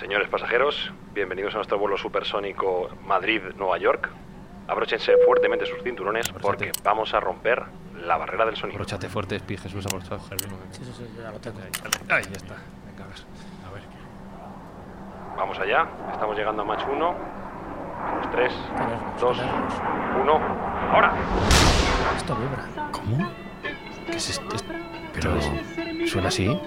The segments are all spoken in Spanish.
Señores pasajeros, bienvenidos a nuestro vuelo supersónico Madrid-Nueva York. Abróchense fuertemente sus cinturones porque vamos a romper la barrera del sonido. Abróchate fuerte, Pi, Jesús, abróchate. Sí, sí, sí, ya lo tengo. Ahí ya está. Venga, a ver. A ver. Vamos allá, estamos llegando a match 1. Menos 3, Tenemos, 2, tenemos. 1. ¡Ahora! Esto vibra. ¿Cómo? ¿Qué es esto? Es- Pero suena así.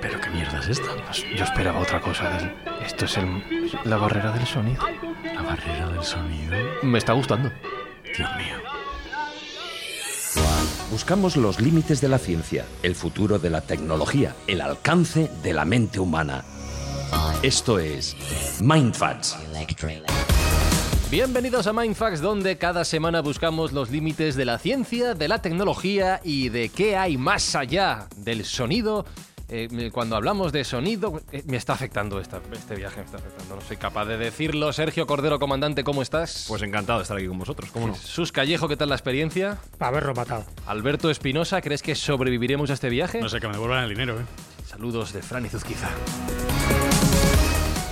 ¿Pero qué mierda es esta? Pues yo esperaba otra cosa. del- Esto es el- la barrera del sonido. La barrera del sonido. Me está gustando. Dios mío. Buscamos los límites de la ciencia, el futuro de la tecnología, el alcance de la mente humana. Esto es Mindfacts. Bienvenidos a Mindfax, donde cada semana buscamos los límites de la ciencia, de la tecnología y de qué hay más allá del sonido. Eh, cuando hablamos de sonido, eh, me está afectando esta- este viaje, me está afectando. No soy capaz de decirlo. Sergio Cordero, comandante, ¿cómo estás? Pues encantado de estar aquí con vosotros, ¿cómo no? Jesús Callejo, ¿qué tal la experiencia? Para haberlo matado. Alberto Espinosa, ¿crees que sobreviviremos a este viaje? No sé, que me devuelvan el dinero, ¿eh? Saludos de Fran y Zuzquiza.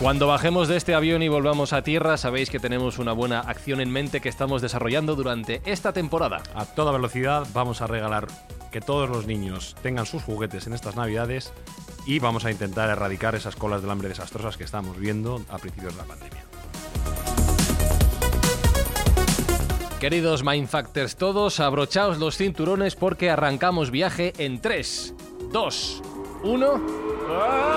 Cuando bajemos de este avión y volvamos a tierra, sabéis que tenemos una buena acción en mente que estamos desarrollando durante esta temporada. A toda velocidad vamos a regalar que todos los niños tengan sus juguetes en estas navidades y vamos a intentar erradicar esas colas del hambre desastrosas que estamos viendo a principios de la pandemia. Queridos Mindfactors todos, abrochaos los cinturones porque arrancamos viaje en 3, 2, 1.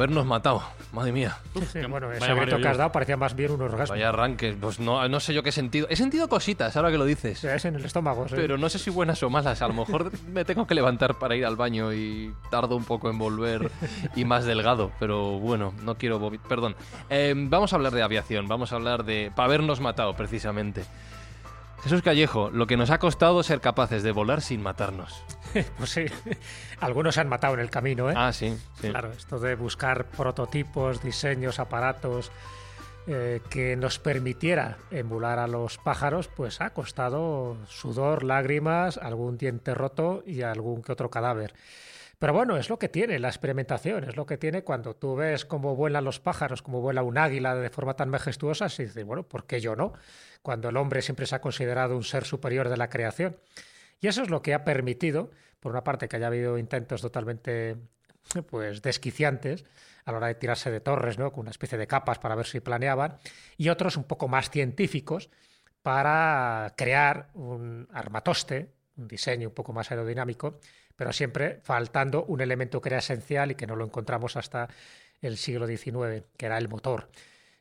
Habernos matado, madre mía. Sí, bueno, ese grito que has dado parecía más bien un orgasmo. Vaya arranque, pues no, no sé yo qué he sentido. He sentido cositas, ahora que lo dices. Es en el estómago. sí. Pero no sé si buenas o malas. A lo mejor me tengo que levantar para ir al baño y tardo un poco en volver y más delgado. Pero bueno, no quiero. Perdón. Eh, vamos a hablar de aviación. Vamos a hablar de. para habernos matado, precisamente. Jesús Callejo, lo que nos ha costado ser capaces de volar sin matarnos. Pues sí, algunos se han matado en el camino, ¿eh? Ah, sí. sí. Claro, esto de buscar prototipos, diseños, aparatos eh, que nos permitiera emular a los pájaros, pues ha costado sudor, lágrimas, algún diente roto y algún que otro cadáver. Pero bueno, es lo que tiene la experimentación, es lo que tiene cuando tú ves cómo vuelan los pájaros, cómo vuela un águila de forma tan majestuosa, y dices, bueno, ¿por qué yo no? Cuando el hombre siempre se ha considerado un ser superior de la creación. Y eso es lo que ha permitido, por una parte, que haya habido intentos totalmente pues desquiciantes a la hora de tirarse de torres, ¿no? con una especie de capas para ver si planeaban, y otros un poco más científicos para crear un armatoste, un diseño un poco más aerodinámico, pero siempre faltando un elemento que era esencial y que no lo encontramos hasta el siglo XIX, que era el motor.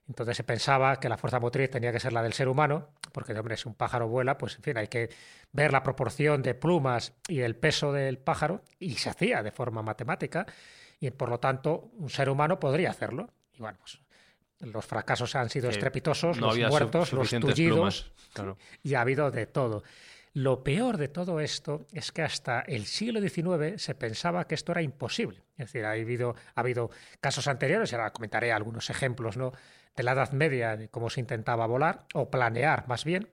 Entonces se pensaba que la fuerza motriz tenía que ser la del ser humano, porque, hombre, si un pájaro vuela, pues en fin, hay que ver la proporción de plumas y el peso del pájaro, y se hacía de forma matemática, y por lo tanto un ser humano podría hacerlo. Y bueno, pues los fracasos han sido estrepitosos, no los muertos, los tullidos, plumas, claro. y ha habido de todo. Lo peor de todo esto es que hasta el siglo XIX se pensaba que esto era imposible. Es decir, ha habido, ha habido casos anteriores, y ahora comentaré algunos ejemplos de la Edad Media, de cómo se intentaba volar, o planear más bien,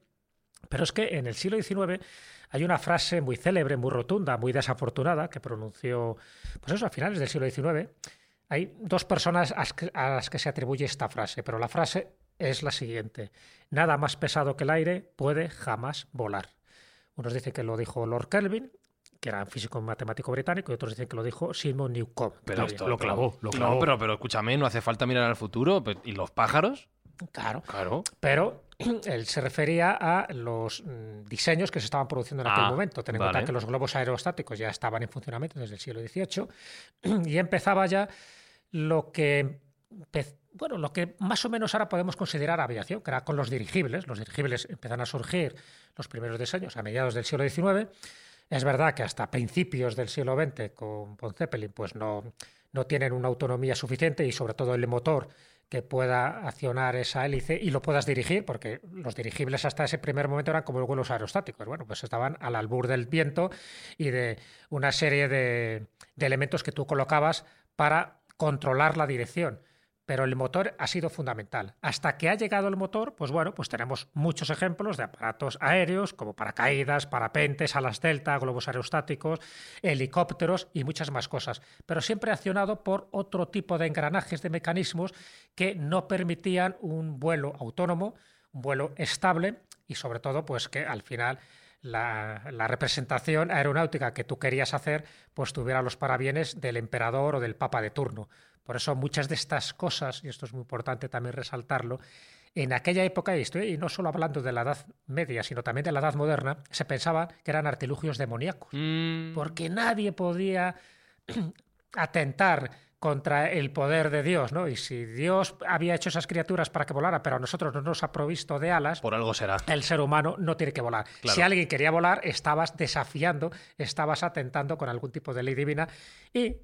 Pero es que en el siglo XIX hay una frase muy célebre, muy rotunda, muy desafortunada, que pronunció, pues eso, a finales del siglo XIX. Hay dos personas a las que se atribuye esta frase, pero la frase es la siguiente. Nada más pesado que el aire puede jamás volar. Unos dicen que lo dijo Lord Kelvin, que era un físico matemático británico, y otros dicen que lo dijo Simon Newcomb. Pero esto lo clavó, lo clavó. No, pero, pero escúchame, no hace falta mirar al futuro. ¿Y los pájaros? Claro. Claro. Pero él se refería a los mm, diseños que se estaban produciendo en aquel Ah, momento. Ten en vale. cuenta que los globos aerostáticos ya estaban en funcionamiento desde el siglo XVIII y empezaba ya lo que, bueno, lo que más o menos ahora podemos considerar aviación, que era con los dirigibles. Los dirigibles empiezan a surgir los primeros diseños a mediados del siglo XIX. Es verdad que hasta principios del siglo XX con von Zeppelin pues no, no tienen una autonomía suficiente y sobre todo el motor que pueda accionar esa hélice y lo puedas dirigir, porque los dirigibles hasta ese primer momento eran como los vuelos aerostáticos. Bueno, pues estaban al albur del viento y de una serie de elementos que tú colocabas para controlar la dirección. Pero el motor ha sido fundamental. Hasta que ha llegado el motor, pues bueno, pues tenemos muchos ejemplos de aparatos aéreos como paracaídas, parapentes, alas delta, globos aerostáticos, helicópteros y muchas más cosas. Pero siempre accionado por otro tipo de engranajes, de mecanismos que no permitían un vuelo autónomo, un vuelo estable y sobre todo, pues que al final la, representación aeronáutica que tú querías hacer, pues tuviera los parabienes del emperador o del papa de turno. Por eso muchas de estas cosas, y esto es muy importante también resaltarlo, en aquella época, y estoy y no solo hablando de la Edad Media, sino también de la Edad Moderna, se pensaba que eran artilugios demoníacos, Mm, porque nadie podía atentar contra el poder de Dios, ¿no? Y si Dios había hecho esas criaturas para que volaran, pero a nosotros no nos ha provisto de alas, por algo será. el ser humano no tiene que volar. Claro. Si alguien quería volar, estabas desafiando, estabas atentando con algún tipo de ley divina y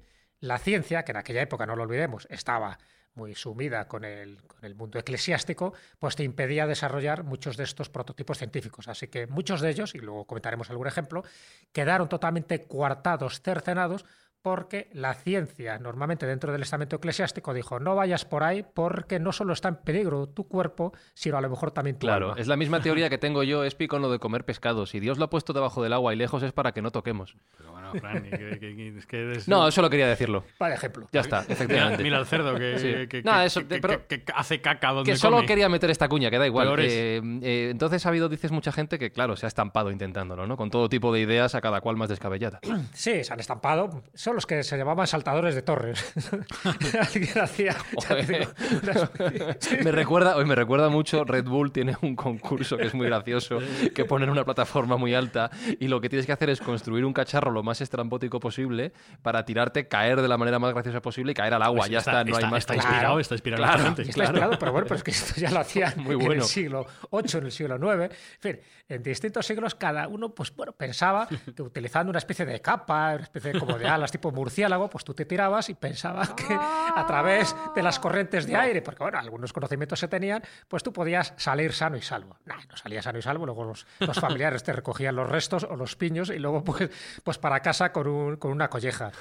la ciencia, que en aquella época, no lo olvidemos, estaba muy sumida con el, con el mundo eclesiástico, pues te impedía desarrollar muchos de estos prototipos científicos. Así que muchos de ellos, y luego comentaremos algún ejemplo, quedaron totalmente coartados, cercenados, porque la ciencia, normalmente dentro del estamento eclesiástico, dijo, no vayas por ahí porque no solo está en peligro tu cuerpo, sino a lo mejor también tu Claro, alma. es la misma teoría que tengo yo, Espi, con lo de comer pescado. Si Dios lo ha puesto debajo del agua y lejos es para que no toquemos. Pero bueno, Fran, y que- es que eres- No, solo quería decirlo. Para ejemplo. Ya está, Mira, efectivamente. mira al cerdo que, Sí. que- Nada, que- eso, que- pero- que- que hace caca donde Que solo come. quería meter esta cuña, que da igual. Eh, eh, entonces ha habido, dices, mucha gente que, claro, se ha estampado intentándolo, ¿no? Con todo tipo de ideas, a cada cual más descabellada. Sí, se han estampado. Son los que se llamaban saltadores de torres. Alguien hacía. ya te digo, unas- Sí. me recuerda, hoy me recuerda mucho, Red Bull tiene un concurso que es muy gracioso, que ponen una plataforma muy alta y lo que tienes que hacer es construir un cacharro lo más estrambótico posible para tirarte, caer de la manera más graciosa posible y caer al agua. Pues ya está, no hay más. Está inspirado, está inspirado. Claro. está inspirado, pero bueno, pero es que esto ya lo hacían Muy en bueno. el siglo VIII, en el siglo IX. En fin, en distintos siglos cada uno, pues bueno, pensaba que utilizando una especie de capa, una especie de, como de alas tipo murciélago, pues tú te tirabas y pensabas que a través de las corrientes de aire, porque bueno, algunos conocimientos se tenían, pues tú podías salir sano y salvo. Nah, no salías sano y salvo, luego los, los familiares te recogían los restos o los piños y luego pues, pues para casa con, un- con una colleja.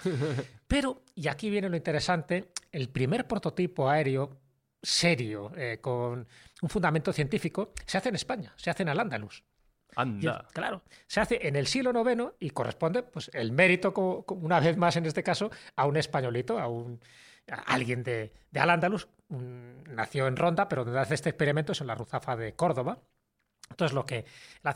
Pero, y aquí viene lo interesante, el primer prototipo aéreo serio, eh, con un fundamento científico, se hace en España, se hace en Al-Ándalus. Claro, se hace en el siglo IX y corresponde, pues, el mérito, una vez más en este caso, a un españolito, a un alguien de, de Al-Ándalus. nació en Ronda, pero donde hace este experimento es en la Ruzafa de Córdoba. Entonces, lo que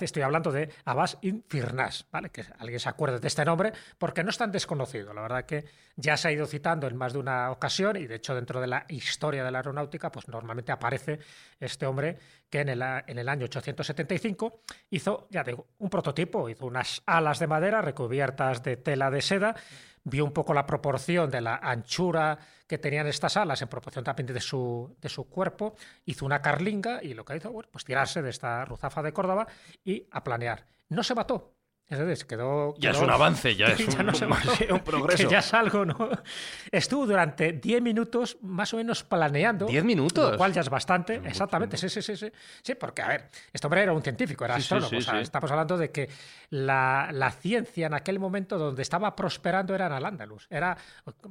estoy hablando de Abbas Infirnas, ¿vale? Que alguien se acuerde de este nombre, porque no es tan desconocido. La verdad que ya se ha ido citando en más de una ocasión, y de hecho, dentro de la historia de la aeronáutica, pues normalmente aparece este hombre que en el, a- en el año 875 hizo, ya digo, un prototipo, hizo unas alas de madera recubiertas de tela de seda, vio un poco la proporción de la anchura que tenían estas alas en proporción también de su, de su cuerpo, hizo una carlinga y lo que hizo, bueno, pues tirarse de esta ruzafa de Córdoba y a planear. No se mató. Es decir, quedó, Ya es quedó- un avance, ya es un- no sí, un progreso. que ya es algo, ¿no? Estuvo durante 10 minutos más o menos planeando. ¿10 minutos? Lo cual ya es bastante, exactamente, sí, sí, sí, sí. Sí, porque, a ver, este hombre era un científico, era Sí, astrónomo. sí, o sea, sí. estamos hablando de que la, la ciencia en aquel momento donde estaba prosperando era en Al-Ándalus. Era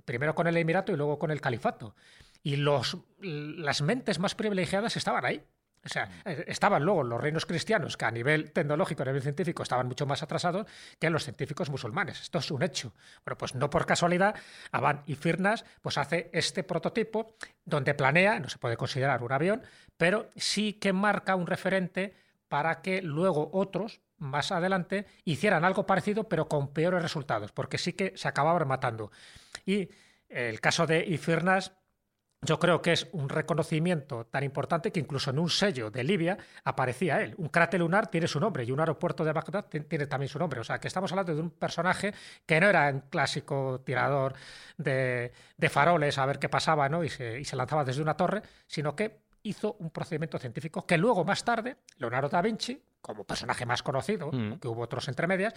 primero con el Emirato y luego con el Califato. Y los, las mentes más privilegiadas estaban ahí. O sea, eh, estaban luego los reinos cristianos que a nivel tecnológico, a nivel científico, estaban mucho más atrasados que los científicos musulmanes. Esto es un hecho. Bueno, pues no por casualidad, Aban y Firnas pues hace este prototipo donde planea, no se puede considerar un avión, pero sí que marca un referente para que luego otros más adelante hicieran algo parecido pero con peores resultados, porque sí que se acababan matando. Y el caso de Ifirnas yo creo que es un reconocimiento tan importante que incluso en un sello de Libia aparecía él. Un cráter lunar tiene su nombre y un aeropuerto de Bagdad tiene también su nombre. O sea, que estamos hablando de un personaje que no era un clásico tirador de, faroles a ver qué pasaba ¿no? y, se, y se lanzaba desde una torre, sino que hizo un procedimiento científico que luego, más tarde, Leonardo da Vinci, como personaje más conocido, mm. que hubo otros entre medias,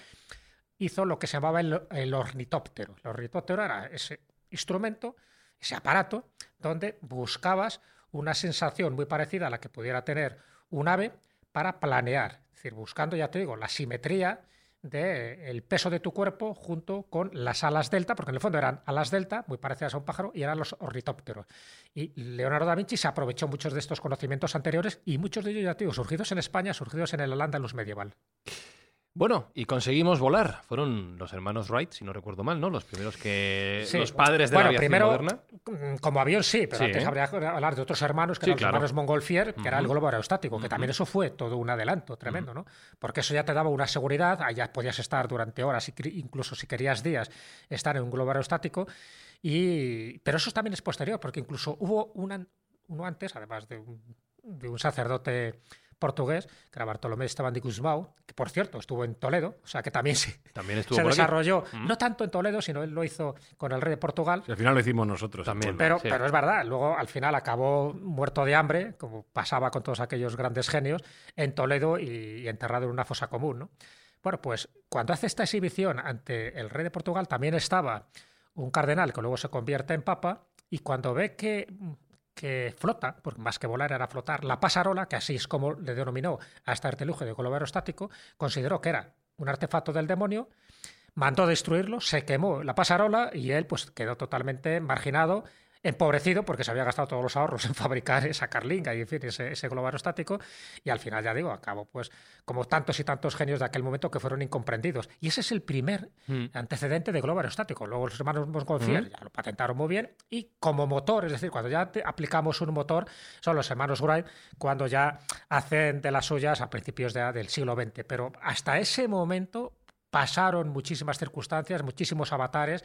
hizo lo que se llamaba el, ornitóptero. El ornitóptero era ese instrumento, ese aparato, donde buscabas una sensación muy parecida a la que pudiera tener un ave para planear. Es decir, buscando, ya te digo, la simetría del peso de tu cuerpo junto con las alas delta, porque en el fondo eran alas delta, muy parecidas a un pájaro, y eran los ornitópteros. Y Leonardo da Vinci se aprovechó muchos de estos conocimientos anteriores y muchos de ellos, ya te digo, surgidos en España, surgidos en el Al-Ándalus medieval. Bueno, y conseguimos volar. Fueron los hermanos Wright, si no recuerdo mal, ¿no? Los primeros que. Los padres de la aviación primero, moderna. Mm, como avión sí, pero antes habría que hablar de otros hermanos, que eran los hermanos Montgolfier, que era el globo aerostático, que también eso fue todo un adelanto tremendo, ¿no? Porque eso ya te daba una seguridad, allá podías estar durante horas, incluso si querías días, estar en un globo aerostático. Y... Pero eso también es posterior, porque incluso hubo una, uno antes, además de de un sacerdote portugués, que era Bartolomé Esteban de Guzmão, que por cierto estuvo en Toledo, o sea que también, se, también estuvo se desarrolló, no tanto en Toledo, sino él lo hizo con el rey de Portugal. al final lo hicimos nosotros también. Pero, pero es verdad, luego al final acabó muerto de hambre, como pasaba con todos aquellos grandes genios, en Toledo y, enterrado en una fosa común. ¿no? Bueno, pues cuando hace esta exhibición ante el rey de Portugal también estaba un cardenal que luego se convierte en papa y cuando ve que que flota, porque más que volar era flotar, la pasarola, que así es como le denominó a este artilugio de globo aerostático, consideró que era un artefacto del demonio, mandó destruirlo, se quemó la pasarola y él pues quedó totalmente marginado empobrecido porque se había gastado todos los ahorros en fabricar esa carlinga y en fin, ese, globo aerostático y al final ya digo, acabó pues como tantos y tantos genios de aquel momento que fueron incomprendidos. Y ese es el primer mm. antecedente de globo aerostático. Luego los hermanos Montgolfier mm. ya lo patentaron muy bien y como motor, es decir, cuando ya aplicamos un motor, son los hermanos Wright cuando ya hacen de las suyas a principios del siglo XX. Pero hasta ese momento pasaron muchísimas circunstancias, muchísimos avatares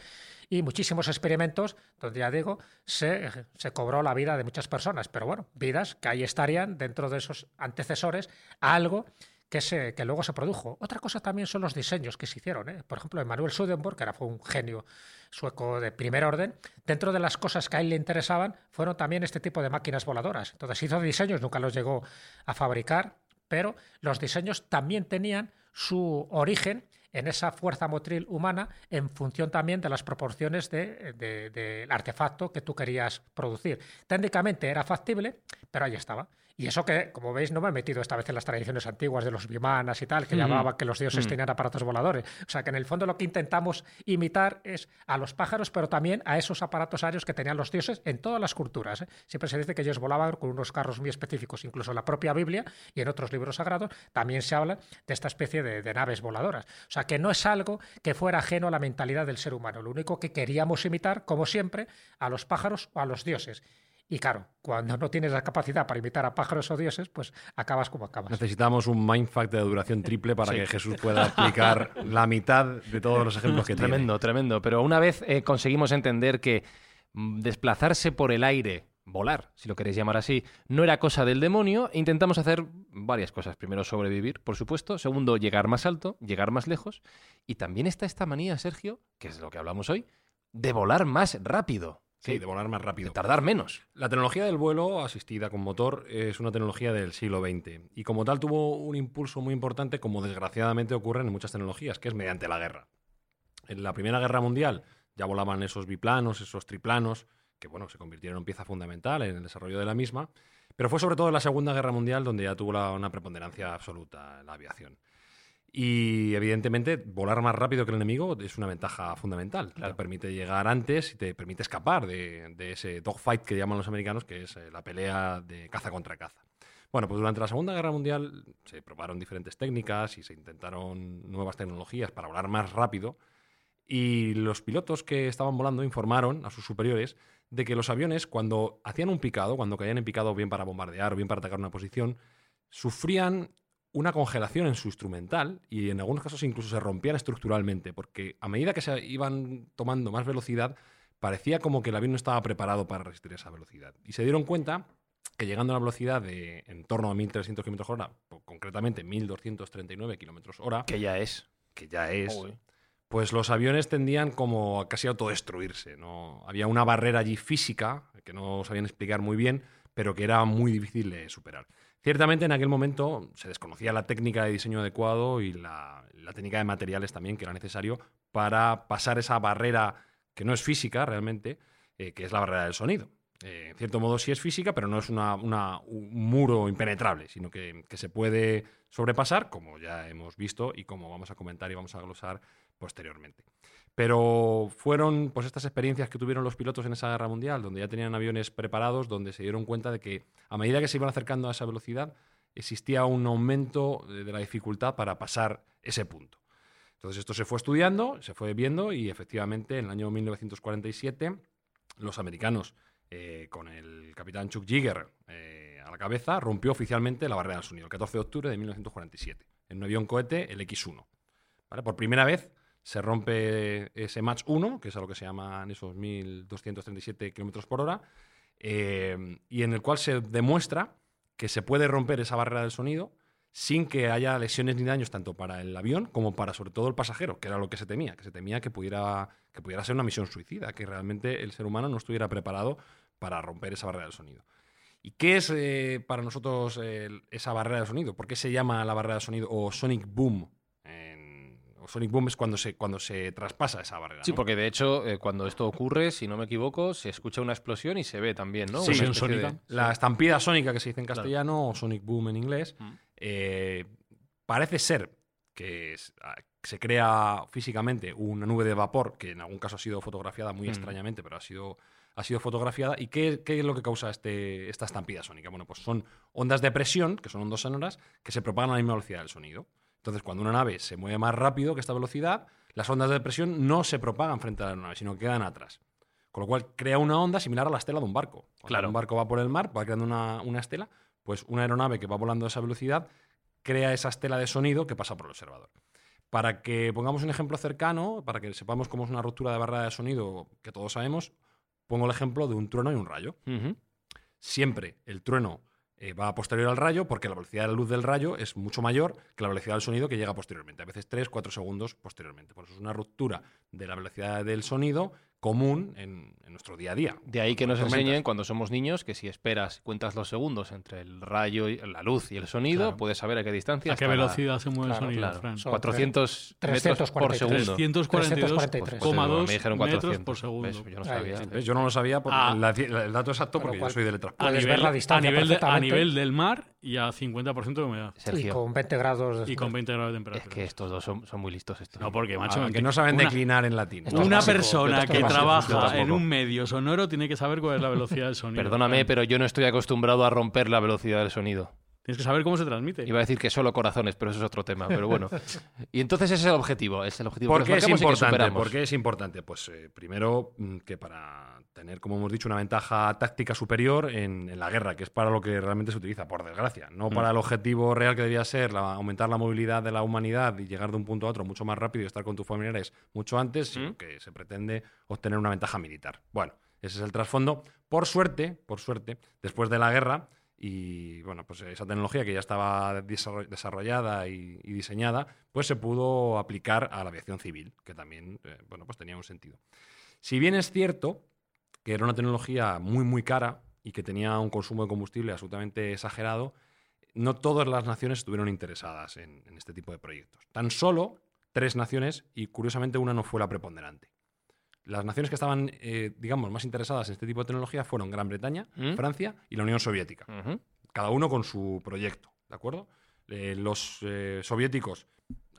y muchísimos experimentos donde, ya digo, se, cobró la vida de muchas personas. Pero bueno, vidas que ahí estarían dentro de esos antecesores algo que, se, que luego se produjo. Otra cosa también son los diseños que se hicieron. ¿eh? Por ejemplo, Emanuel Swedenborg, que era, fue un genio sueco de primer orden, dentro de las cosas que a él le interesaban fueron también este tipo de máquinas voladoras. Entonces hizo diseños, nunca los llegó a fabricar, pero los diseños también tenían su origen en esa fuerza motril humana en función también de las proporciones del artefacto que tú querías producir. Técnicamente era factible, pero ahí estaba. Y eso que, como veis, no me he metido esta vez en las tradiciones antiguas de los bimanas y tal, que llamaban que los dioses tenían aparatos voladores. O sea que en el fondo lo que intentamos imitar es a los pájaros, pero también a esos aparatos aéreos que tenían los dioses en todas las culturas. ¿eh? Siempre se dice que ellos volaban con unos carros muy específicos, incluso en la propia Biblia y en otros libros sagrados también se habla de esta especie de, de naves voladoras. O sea que no es algo que fuera ajeno a la mentalidad del ser humano. Lo único que queríamos imitar, como siempre, a los pájaros o a los dioses. Y claro, cuando no tienes la capacidad para imitar a pájaros o dioses, pues acabas como acabas. Necesitamos un mindfuck de duración triple para que Jesús pueda aplicar la mitad de todos los ejemplos que tiene. Tremendo, tremendo. Pero una vez eh, conseguimos entender que mm, desplazarse por el aire, volar, si lo queréis llamar así, no era cosa del demonio, intentamos hacer varias cosas. Primero, sobrevivir, por supuesto. Segundo, llegar más alto, llegar más lejos. Y también está esta manía, Sergio, que es de lo que hablamos hoy, de volar más rápido. Sí, de volar más rápido. De tardar menos. La tecnología del vuelo asistida con motor es una tecnología del siglo XX y como tal tuvo un impulso muy importante como desgraciadamente ocurre en muchas tecnologías, que es mediante la guerra. En la Primera Guerra Mundial ya volaban esos biplanos, esos triplanos, que bueno, se convirtieron en pieza fundamental en el desarrollo de la misma, pero fue sobre todo en la Segunda Guerra Mundial donde ya tuvo una preponderancia absoluta la aviación. Y evidentemente, volar más rápido que el enemigo es una ventaja fundamental. Te permite llegar antes y te permite escapar de, ese dogfight que llaman los americanos, que es eh, la pelea de caza contra caza. Bueno, pues durante la Segunda Guerra Mundial se probaron diferentes técnicas y se intentaron nuevas tecnologías para volar más rápido. Y los pilotos que estaban volando informaron a sus superiores de que los aviones, cuando hacían un picado, cuando caían en picado bien para bombardear o bien para atacar una posición, sufrían una congelación en su instrumental y en algunos casos incluso se rompían estructuralmente, porque a medida que se iban tomando más velocidad, parecía como que el avión no estaba preparado para resistir esa velocidad. Y se dieron cuenta que llegando a una velocidad de en torno a 1.300 km hora, concretamente 1.239 km hora, que ya es, que ya es, pues los aviones tendían como a casi autodestruirse. ¿no? Había una barrera allí física que no sabían explicar muy bien, pero que era muy difícil de superar. Ciertamente en aquel momento se desconocía la técnica de diseño adecuado y la, técnica de materiales también que era necesario para pasar esa barrera que no es física realmente, eh, que es la barrera del sonido. Eh, en cierto modo sí es física, pero no es un muro impenetrable, sino que, que, se puede sobrepasar, como ya hemos visto y como vamos a comentar y vamos a glosar posteriormente. Pero fueron pues estas experiencias que tuvieron los pilotos en esa guerra mundial, donde ya tenían aviones preparados, donde se dieron cuenta de que a medida que se iban acercando a esa velocidad, existía un aumento de la dificultad para pasar ese punto. Entonces esto se fue estudiando, se fue viendo y efectivamente en el año 1947 los americanos, eh, con el capitán Chuck Yeager eh, a la cabeza, rompió oficialmente la barrera del sonido el 14 de octubre de 1947 en un avión cohete, el X-1. Por primera vez se rompe ese Match 1, que es a lo que se llaman esos 1.237 km por hora, eh, y en el cual se demuestra que se puede romper esa barrera del sonido sin que haya lesiones ni daños tanto para el avión como para sobre todo el pasajero, que era lo que se temía, que se temía que pudiera, que pudiera ser una misión suicida, que realmente el ser humano no estuviera preparado para romper esa barrera del sonido. ¿Y qué es eh, para nosotros esa barrera del sonido? ¿Por qué se llama la barrera del sonido o Sonic Boom Sonic Boom es cuando se, cuando se traspasa esa barrera. Sí, porque de hecho, eh, cuando esto ocurre, si no me equivoco, se escucha una explosión y se ve también, ¿no? Sí, la estampida sónica que se dice en castellano, o Sonic Boom en inglés, mm. eh, parece ser que ah, se crea físicamente una nube de vapor, que en algún caso ha sido fotografiada muy mm. extrañamente, pero ha sido, ha sido fotografiada. ¿Y qué, qué, es lo que causa este, esta estampida sónica? Bueno, pues son ondas de presión, que son ondas sonoras, que se propagan a la misma velocidad del sonido. Entonces, cuando una nave se mueve más rápido que esta velocidad, las ondas de presión no se propagan frente a la nave, sino que quedan atrás. Con lo cual crea una onda similar a la estela de un barco. Cuando claro. un barco va por el mar, va creando una, una, estela, pues una aeronave que va volando a esa velocidad crea esa estela de sonido que pasa por el observador. Para que pongamos un ejemplo cercano, para que sepamos cómo es una ruptura de barrera de sonido que todos sabemos, pongo el ejemplo de un trueno y un rayo. Siempre el trueno eh, va posterior al rayo porque la velocidad de la luz del rayo es mucho mayor que la velocidad del sonido que llega posteriormente, a veces 3, 4 segundos posteriormente. Por eso es una ruptura de la velocidad del sonido común en, nuestro día a día. De ahí que nos enseñen cuando somos niños que si esperas, cuentas los segundos entre el rayo, y, la luz y el sonido, puedes saber a qué distancia. ¿A qué velocidad se mueve el sonido? 400 metros por segundo. 342,2 metros por segundo. Yo no sabía. Yo no lo sabía por ah. el dato exacto porque yo soy de letras. A nivel, la distancia a, nivel nivel del mar y a 50% de humedad. y con 20 grados de Y con 20 grados de temperatura. Es que estos dos son, son muy listos. Estos. No, porque, macho. Ah, que no saben declinar en latín. Una persona que trabaja en un medio sonoro tiene que saber cuál es la velocidad del sonido. Perdóname, pero yo no estoy acostumbrado a romper la velocidad del sonido. Tienes que saber cómo se transmite. Iba a decir que solo corazones, pero eso es otro tema. Pero bueno. y entonces ese es el objetivo. Es el objetivo ¿Por qué es importante? ¿Por qué es importante? Pues eh, primero mm, que para tener, como hemos dicho, una ventaja táctica superior en, la guerra, que es para lo que realmente se utiliza, por desgracia. No para el objetivo real que debía ser aumentar la movilidad de la humanidad y llegar de un punto a otro mucho más rápido y estar con tus familiares mucho antes, sino que se pretende obtener una ventaja militar. Bueno, ese es el trasfondo. Por suerte, por suerte, después de la guerra y bueno, pues esa tecnología que ya estaba desarrollada y, diseñada, pues se pudo aplicar a la aviación civil, que también, eh, bueno, pues tenía un sentido. Si bien es cierto que era una tecnología muy, muy cara y que tenía un consumo de combustible absolutamente exagerado, no todas las naciones estuvieron interesadas en este tipo de proyectos. Tan solo tres naciones, y curiosamente una no fue la preponderante las naciones que estaban, eh, digamos, más interesadas en este tipo de tecnología fueron Gran Bretaña, ¿Mm? Francia y la Unión Soviética. Cada uno con su proyecto, ¿de acuerdo? Eh, los eh, soviéticos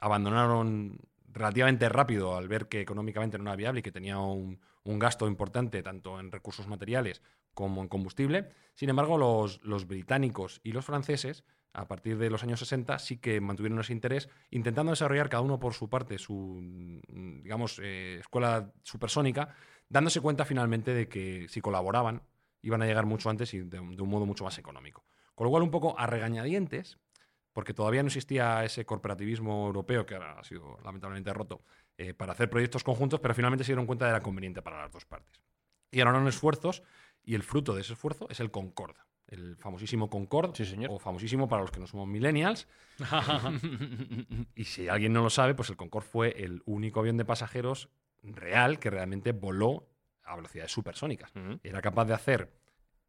abandonaron relativamente rápido al ver que económicamente no era viable y que tenía un, gasto importante tanto en recursos materiales como en combustible. Sin embargo, los, los, británicos y los franceses, a partir de los años 60, sí que mantuvieron ese interés, intentando desarrollar cada uno por su parte su, digamos, eh, escuela supersónica, dándose cuenta finalmente de que si colaboraban iban a llegar mucho antes y de, de un modo mucho más económico. Con lo cual, un poco a regañadientes, porque todavía no existía ese corporativismo europeo que ahora ha sido lamentablemente roto eh, para hacer proyectos conjuntos, pero finalmente se dieron cuenta de era conveniente para las dos partes. Y harán esfuerzos y el fruto de ese esfuerzo es el Concorde, el famosísimo Concorde, sí, señor. o famosísimo para los que no somos millennials. y si alguien no lo sabe, pues el Concorde fue el único avión de pasajeros real que realmente voló a velocidades supersónicas. Uh -huh. Era capaz de hacer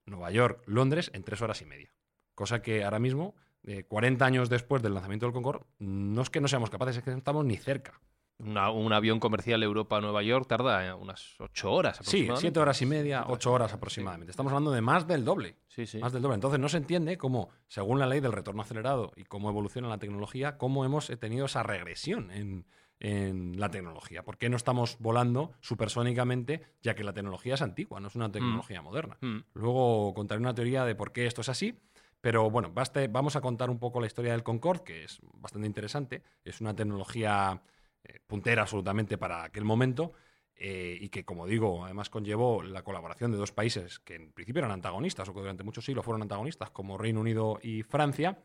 Nueva York, Londres en tres horas y media. Cosa que ahora mismo eh, 40 años después del lanzamiento del Concorde, no es que no seamos capaces, es que no estamos ni cerca. Una, un avión comercial Europa-Nueva York tarda eh, unas 8 horas Sí, 7 horas y media, 8 horas aproximadamente. Sí. Estamos hablando de más del doble. Sí, sí. Más del doble. Entonces no se entiende cómo, según la ley del retorno acelerado y cómo evoluciona la tecnología, cómo hemos tenido esa regresión en, en la tecnología. ¿Por qué no estamos volando supersónicamente, ya que la tecnología es antigua, no es una tecnología mm. moderna? Mm. Luego contaré una teoría de por qué esto es así. Pero bueno, vamos a contar un poco la historia del Concorde, que es bastante interesante. Es una tecnología eh, puntera absolutamente para aquel momento eh, y que, como digo, además conllevó la colaboración de dos países que en principio eran antagonistas o que durante muchos siglos fueron antagonistas, como Reino Unido y Francia.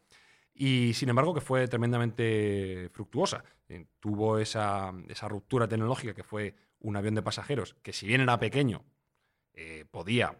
Y sin embargo, que fue tremendamente fructuosa. Eh, tuvo esa, esa, ruptura tecnológica que fue un avión de pasajeros que, si bien era pequeño, podía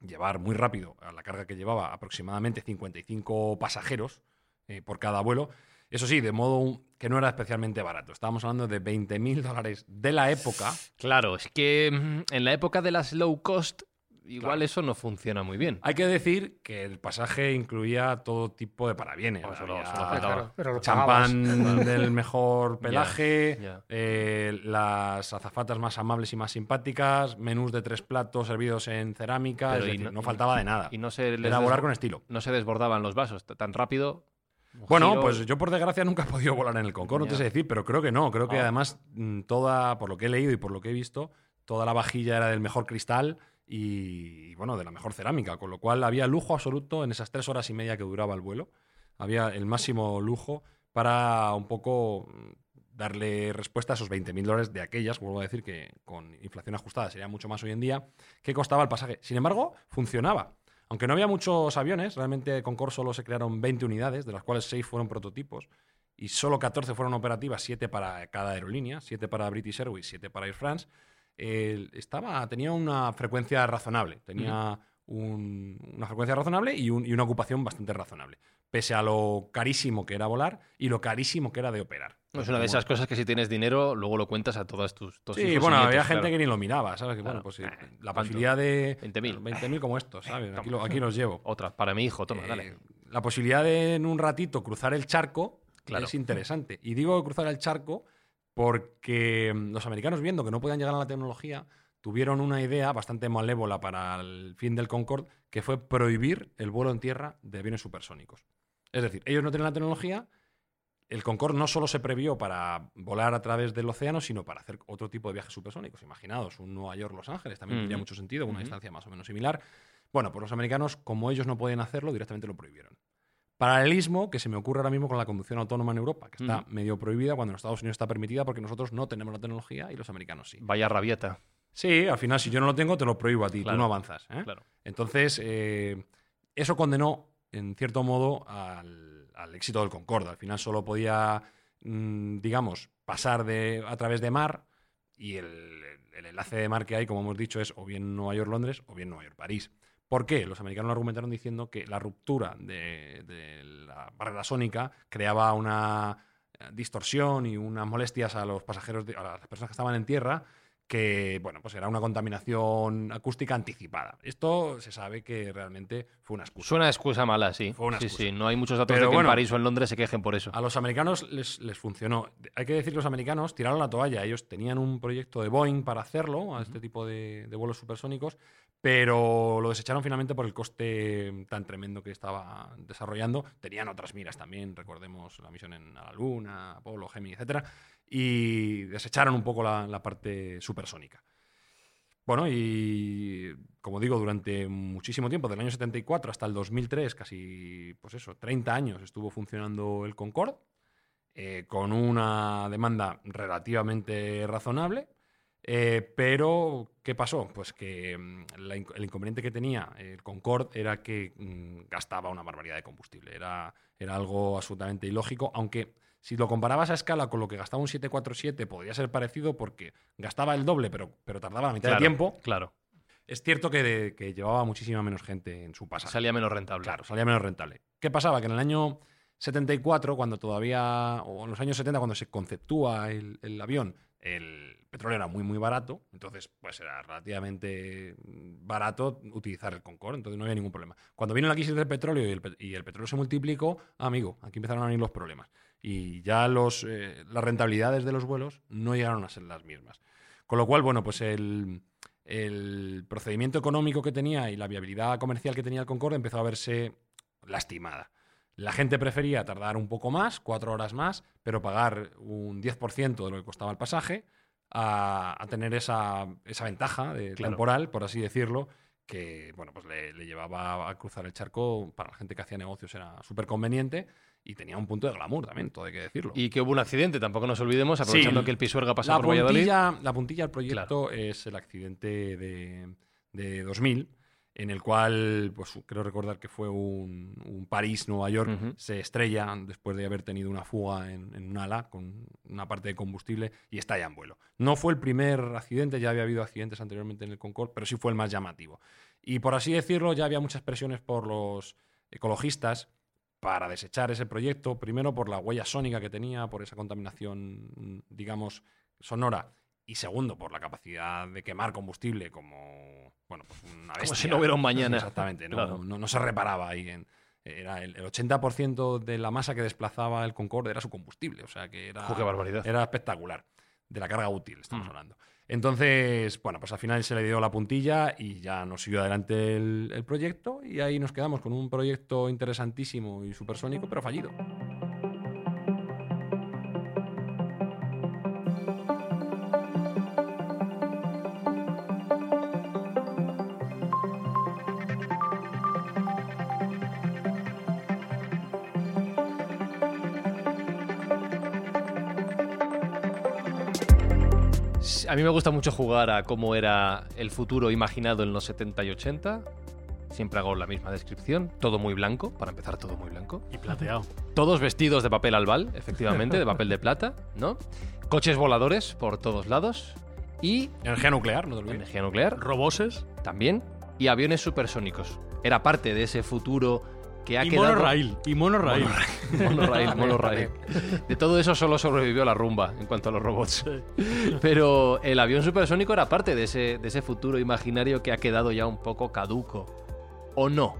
llevar muy rápido a la carga que llevaba aproximadamente 55 pasajeros eh, por cada vuelo. Eso sí, de modo que no era especialmente barato. Estábamos hablando de 20.000 dólares de la época. Claro, es que mm, en la época de las low cost igual claro. eso no funciona muy bien. Hay que decir que el pasaje incluía todo tipo de parabienes. Solo, solo claro, pero champán del mejor pelaje, yeah, yeah. Eh, las azafatas más amables y más simpáticas, menús de tres platos servidos en cerámica, pero es decir, no, no, faltaba de nada. Y no se Era volar con estilo. No se desbordaban los vasos tan rápido. Bueno, giro... pues yo por desgracia nunca he podido volar en el Concorde, no te sé decir, pero creo que no. Creo que oh. además mm, toda, por lo que he leído y por lo que he visto, toda la vajilla era del mejor cristal y, bueno, de la mejor cerámica, con lo cual había lujo absoluto en esas tres horas y media que duraba el vuelo. Había el máximo lujo para un poco darle respuesta a esos 20.000 dólares de aquellas, vuelvo a decir que con inflación ajustada sería mucho más hoy en día, que costaba el pasaje. Sin embargo, funcionaba. Aunque no había muchos aviones, realmente con Concorde solo se crearon 20 unidades, de las cuales 6 fueron prototipos, y solo 14 fueron operativas, 7 para cada aerolínea, 7 para British Airways, 7 para Air France eh, estaba, tenía una frecuencia razonable, tenía uh -huh. un, una frecuencia razonable y, un, y, una ocupación bastante razonable, pese a lo carísimo que era volar y lo carísimo que era de operar. Es una de esas cosas que si tienes dinero, luego lo cuentas a todas tus, tus Sí, bueno, había gente claro. que ni lo miraba, ¿sabes? Que, bueno, pues sí, la posibilidad de... 20.000. 20.000 como estos, ¿sabes? Aquí, lo, aquí los llevo. Otra, para mi hijo, toma, Eh, dale. La posibilidad de en un ratito cruzar el charco Claro. es interesante. Y digo cruzar el charco porque mm, los americanos, viendo que no podían llegar a la tecnología, tuvieron una idea bastante malévola para el fin del Concorde, que fue prohibir el vuelo en tierra de aviones supersónicos. Es decir, ellos no tienen la tecnología, el Concorde no solo se previó para volar a través del océano, sino para hacer otro tipo de viajes supersónicos. Imaginaos, un Nueva York-Los Ángeles también Ujú. tendría mucho sentido, una distancia más o menos similar. Bueno, pues los americanos, como ellos no podían hacerlo, directamente lo prohibieron. Paralelismo que se me ocurre ahora mismo con la conducción autónoma en Europa, que está medio prohibida cuando en Estados Unidos está permitida porque nosotros no tenemos la tecnología y los americanos sí. Vaya rabieta. Sí, al final, si yo no lo tengo, te lo prohíbo a ti, Claro. tú no avanzas. ¿eh? Claro. Entonces, eh, eso condenó, en cierto modo, al, al éxito del Concorde. Al final solo podía, mm, digamos, pasar de, a través de mar y el, el enlace de mar que hay, como hemos dicho, es o bien Nueva York-Londres o bien Nueva York-París. ¿Por qué? Los americanos lo argumentaron diciendo que la ruptura de, de la barrera sónica creaba una eh, distorsión y unas molestias a los pasajeros, de- a las personas que estaban en tierra, que bueno, pues era una contaminación acústica anticipada. Esto se sabe que realmente fue una excusa. Suena excusa mala, sí. Fue una sí, excusa. sí. No hay muchos datos Pero de que bueno. en París o en Londres se quejen por eso. A los americanos les, les funcionó. Hay que decir que los americanos tiraron la toalla. Ellos tenían un proyecto de Boeing para hacerlo, a este tipo de, de vuelos supersónicos, pero lo desecharon finalmente por el coste tan tremendo que estaba desarrollando. Tenían otras miras también, recordemos la misión en la Luna, Apolo, Gemini, etcétera. y desecharon un poco la, la parte supersónica. Bueno, y como digo, durante muchísimo tiempo, del año 74 hasta el 2003, casi, pues eso, 30 años estuvo funcionando el Concorde, eh, con una demanda relativamente razonable. Eh, pero, ¿qué pasó? Pues que mm, la el inconveniente que tenía el Concorde era que mm, gastaba una barbaridad de combustible. Era, era algo absolutamente ilógico, aunque si lo comparabas a escala con lo que gastaba un 747, podría ser parecido porque gastaba el doble, pero, pero tardaba la mitad Claro, de tiempo. Claro. Es cierto que, que llevaba muchísima menos gente en su pasaje. Salía menos rentable. Claro, salía menos rentable. ¿Qué pasaba? Que en el año 74, cuando todavía, o en los años 70, cuando se conceptúa el, el avión, el petróleo era muy, muy barato. Entonces, pues era relativamente barato utilizar el Concorde. Entonces no había ningún problema. Cuando vino la crisis del petróleo y el, petróleo se multiplicó, amigo, aquí empezaron a venir los problemas. Y ya eh, las rentabilidades de los vuelos no llegaron a ser las mismas. Con lo cual, bueno, pues el procedimiento económico que tenía y la viabilidad comercial que tenía el Concorde empezó a verse lastimada. La gente prefería tardar un poco más, cuatro horas más, pero pagar un 10% de lo que costaba el pasaje a, a tener esa, esa ventaja de- Claro. temporal, por así decirlo, que bueno, pues le, le llevaba a cruzar el charco. Para la gente que hacía negocios era súper conveniente y tenía un punto de glamour también, todo hay que decirlo. Y que hubo un accidente, tampoco nos olvidemos, aprovechando Sí, que el Pisuerga la por Valladolid. puntilla, la puntilla del proyecto es el accidente de, de 2000, en el cual, pues creo recordar que fue un, un París-Nueva York, se estrella después de haber tenido una fuga en, en un ala con una parte de combustible y estalla en vuelo. No fue el primer accidente, ya había habido accidentes anteriormente en el Concorde, pero sí fue el más llamativo. Y por así decirlo, ya había muchas presiones por los ecologistas para desechar ese proyecto, primero por la huella sónica que tenía, por esa contaminación, digamos, sonora, y segundo, por la capacidad de quemar combustible como, bueno, pues una bestia. si no hubiera un mañana. Exactamente, no, Claro. no, no se reparaba ahí. En, era el, el 80% de la masa que desplazaba el Concorde era su combustible, o sea que era, Jo, qué barbaridad. era espectacular. De la carga útil estamos Mm. hablando. Entonces, bueno, pues al final se le dio la puntilla y ya nos siguió adelante el, el proyecto y ahí nos quedamos con un proyecto interesantísimo y supersónico, pero fallido. A mí me gusta mucho jugar a cómo era el futuro imaginado en los 70 y 80. Siempre hago la misma descripción. Todo muy blanco, para empezar todo muy blanco. Y plateado. Todos vestidos de papel albal, efectivamente, de papel de plata, ¿no? Coches voladores por todos lados. Y Energía nuclear, no te olvides. energía nuclear Roboses también. Y aviones supersónicos. Era parte de ese futuro que ha y quedado... monorail. Y monorail. Monorail, monorail. De todo eso solo sobrevivió la rumba en cuanto a los robots. Pero el avión supersónico era parte de ese, de ese futuro imaginario que ha quedado ya un poco caduco. ¿O no?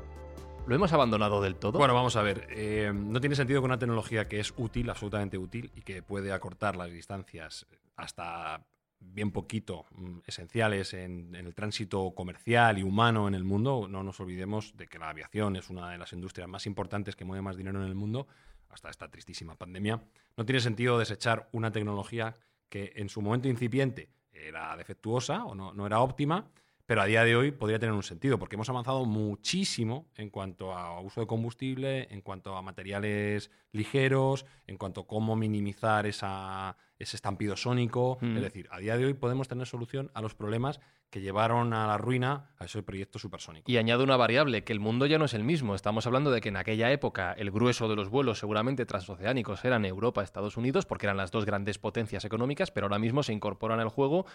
¿Lo hemos abandonado del todo? Bueno, vamos a ver. eh, no tiene sentido que una tecnología que es útil, absolutamente útil, y que puede acortar las distancias hasta bien poquito mm, esenciales en, el tránsito comercial y humano en el mundo, no nos olvidemos de que la aviación es una de las industrias más importantes que mueve más dinero en el mundo, hasta esta tristísima pandemia. No tiene sentido desechar una tecnología que en su momento incipiente era defectuosa o no, no era óptima, pero a día de hoy podría tener un sentido, porque hemos avanzado muchísimo en cuanto a uso de combustible, en cuanto a materiales ligeros, en cuanto a cómo minimizar esa, ese estampido sónico. Mm. Es decir, a día de hoy podemos tener solución a los problemas que llevaron a la ruina a ese proyecto supersónico. Y añado una variable, que el mundo ya no es el mismo. Estamos hablando de que en aquella época el grueso de los vuelos seguramente transoceánicos eran Europa, Estados Unidos, porque eran las dos grandes potencias económicas, pero ahora mismo se incorporan al juego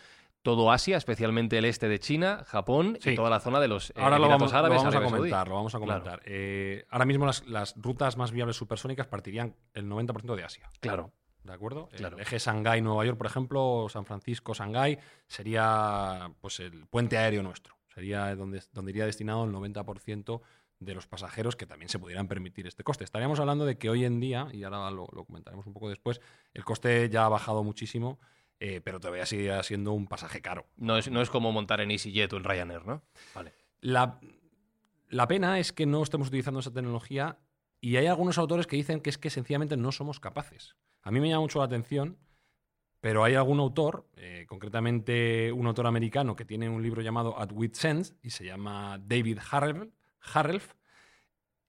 todo Asia, especialmente el este de China, Japón y toda la zona de los eh, Ahora lo vamos, lo Árabes, vamos a comentar, lo vamos a Claro. comentar. Eh, ahora mismo las, las rutas más viables supersónicas partirían el 90% de Asia. Claro. ¿De acuerdo? Claro. El eje Shanghái-Nueva York, por ejemplo, San Francisco-Shanghái, sería pues el puente aéreo nuestro. Sería donde, donde iría destinado el 90% de los pasajeros que también se pudieran permitir este coste. Estaríamos hablando de que hoy en día, y ahora lo, lo comentaremos un poco después, el coste ya ha bajado muchísimo, eh, pero todavía sigue siendo un pasaje caro. No es, no es como montar en EasyJet o en Ryanair, ¿no? Vale. La, la pena es que no estemos utilizando esa tecnología y hay algunos autores que dicen que es que sencillamente no somos capaces. A mí me llama mucho la atención Pero hay algún autor, eh, concretamente un autor americano que tiene un libro llamado At Wit's End y se llama David Harrelf,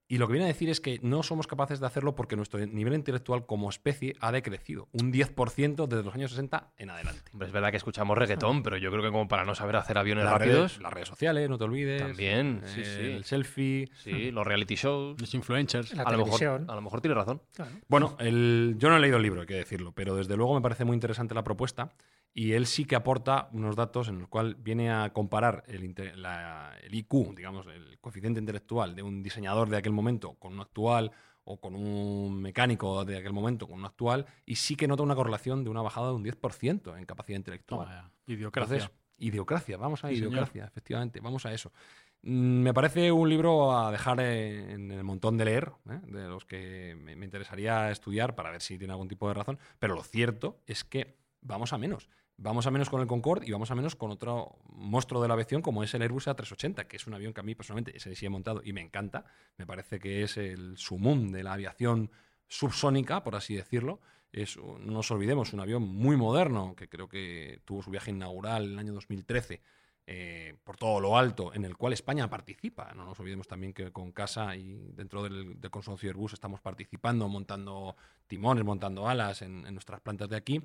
y lo que viene a decir es que no somos capaces de hacerlo porque nuestro nivel intelectual como especie ha decrecido un 10% desde los años 60 en adelante. es verdad que escuchamos reggaetón, pero yo creo que como para no saber hacer aviones las rápidos. Redes, las redes sociales, no te olvides. También, sí, sí. El selfie. Sí, los reality shows. Los influencers. La a, lo mejor, a lo mejor tiene razón. Bueno, el, yo no he leído el libro, hay que decirlo, pero desde luego me parece muy interesante la propuesta y él sí que aporta unos datos en los cuales viene a comparar el, la- el IQ, digamos, el coeficiente intelectual de un diseñador de aquel momento con uno actual o con un mecánico de aquel momento con uno actual y sí que nota una correlación de una bajada de un 10% en capacidad intelectual. Toma. Idiocracia. Entonces, idiocracia, vamos a Sí, señor. idiocracia, efectivamente, vamos a eso. Mm, Me parece un libro a dejar en el montón de leer, ¿eh? de los que me interesaría estudiar para ver si tiene algún tipo de razón, pero lo cierto es que vamos a menos. Vamos a menos con el Concorde y vamos a menos con otro monstruo de la aviación como es el Airbus A380, que es un avión que a mí personalmente ese sí he montado y me encanta. Me parece que es el sumum de la aviación subsónica, por así decirlo. No nos olvidemos, un avión muy moderno que creo que tuvo su viaje inaugural en el año 2013 eh, por todo lo alto, en el cual España participa. No nos olvidemos también que con Casa y dentro del, consorcio Airbus estamos participando, montando timones, montando alas en nuestras plantas de aquí,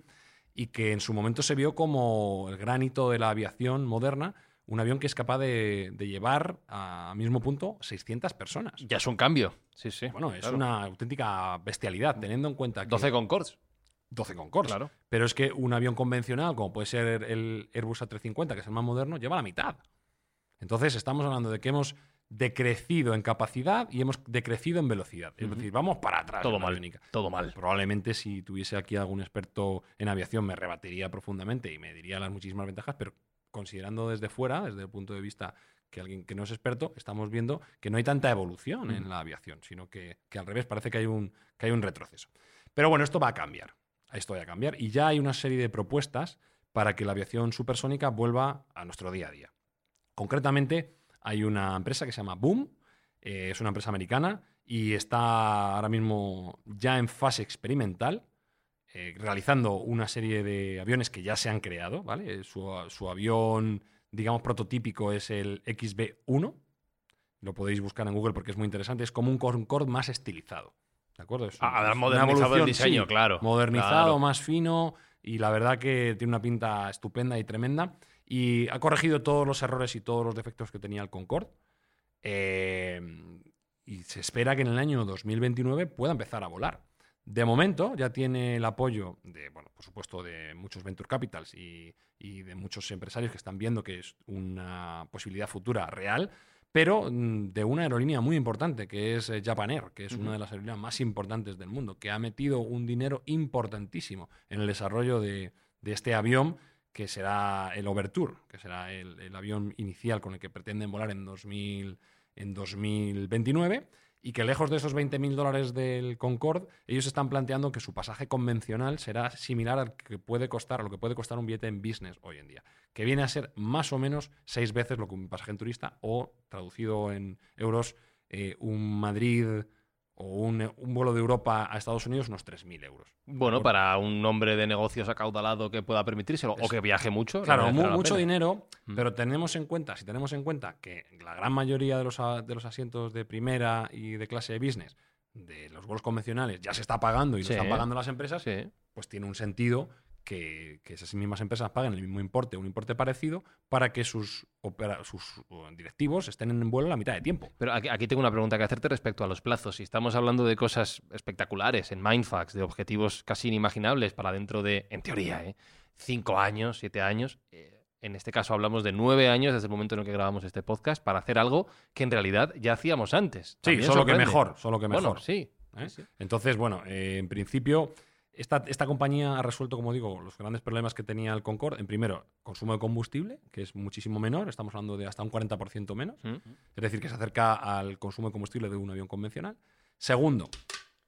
y que en su momento se vio como el gran hito de la aviación moderna, un avión que es capaz de, de llevar a mismo punto 600 personas. Ya es un cambio. Sí, sí. Bueno, es claro. una auténtica bestialidad, teniendo en cuenta que... 12 Concords. 12 Concorde. Claro. Pero es que un avión convencional, como puede ser el Airbus A350, que es el más moderno, lleva la mitad. Entonces, estamos hablando de que hemos decrecido en capacidad y hemos decrecido en velocidad. Es decir, vamos para atrás. Todo mal. Todo mal. Probablemente si tuviese aquí algún experto en aviación me rebatiría profundamente y me diría las muchísimas ventajas, pero considerando desde fuera, desde el punto de vista que alguien que no es experto, estamos viendo que no hay tanta evolución en la aviación, sino que, que al revés parece que hay, un, que hay un retroceso. Pero bueno, esto va a cambiar. Esto va a cambiar y ya hay una serie de propuestas para que la aviación supersónica vuelva a nuestro día a día. Concretamente, hay una empresa que se llama Boom, eh, es una empresa americana y está ahora mismo ya en fase experimental, eh, realizando una serie de aviones que ya se han creado, ¿vale? Su, su avión, digamos, prototípico es el XB-1. Lo podéis buscar en Google porque es muy interesante. Es como un Concorde más estilizado. ¿De acuerdo? Es Ah, es una modernizado el diseño, sí, claro. Modernizado, Claro. más fino y la verdad que tiene una pinta estupenda y tremenda. Y ha corregido todos los errores y todos los defectos que tenía el Concorde. Eh, y se espera que en el año 2029 pueda empezar a volar. De momento ya tiene el apoyo de, bueno, por supuesto, de muchos venture capitals y, y de muchos empresarios que están viendo que es una posibilidad futura real, pero mm, de una aerolínea muy importante que es eh, Japan Air, que es una de las aerolíneas más importantes del mundo, que ha metido un dinero importantísimo en el desarrollo de, de este avión que será el Overture, que será el, avión inicial con el que pretenden volar en, 2000, en 2029 y que lejos de esos 20.000 dólares del Concorde, ellos están planteando que su pasaje convencional será similar al que puede costar, a lo que puede costar un billete en business hoy en día, que viene a ser más o menos seis veces lo que un pasaje en turista o, traducido en euros, eh, un Madrid o un, un vuelo de Europa a Estados Unidos, unos 3.000 euros. Bueno, para un hombre de negocios acaudalado que pueda permitírselo o que viaje mucho. Claro, mu- mucho pena. dinero, Mm. pero tenemos en cuenta, si tenemos en cuenta que la gran mayoría de los, de los asientos de primera y de clase de business de los vuelos convencionales ya se está pagando y lo Sí. están pagando las empresas, Sí. pues tiene un sentido que, que esas mismas empresas paguen el mismo importe, un importe parecido, para que sus, opera- sus directivos estén en vuelo la mitad de tiempo. Pero aquí, aquí tengo una pregunta que hacerte respecto a los plazos. Si estamos hablando de cosas espectaculares en Mindfax, de objetivos casi inimaginables para dentro de, en teoría, ¿eh? cinco años, siete años, eh, en este caso hablamos de nueve años desde el momento en el que grabamos este podcast para hacer algo que en realidad ya hacíamos antes. Sí, solo que mejor, solo que Bueno, mejor. sí. ¿eh? sí, sí. Entonces, bueno, eh, en principio, esta, esta compañía ha resuelto, como digo, los grandes problemas que tenía el Concorde. En primero, consumo de combustible, que es muchísimo menor, estamos hablando de hasta un 40% menos, Mm. es decir, que se acerca al consumo de combustible de un avión convencional. Segundo,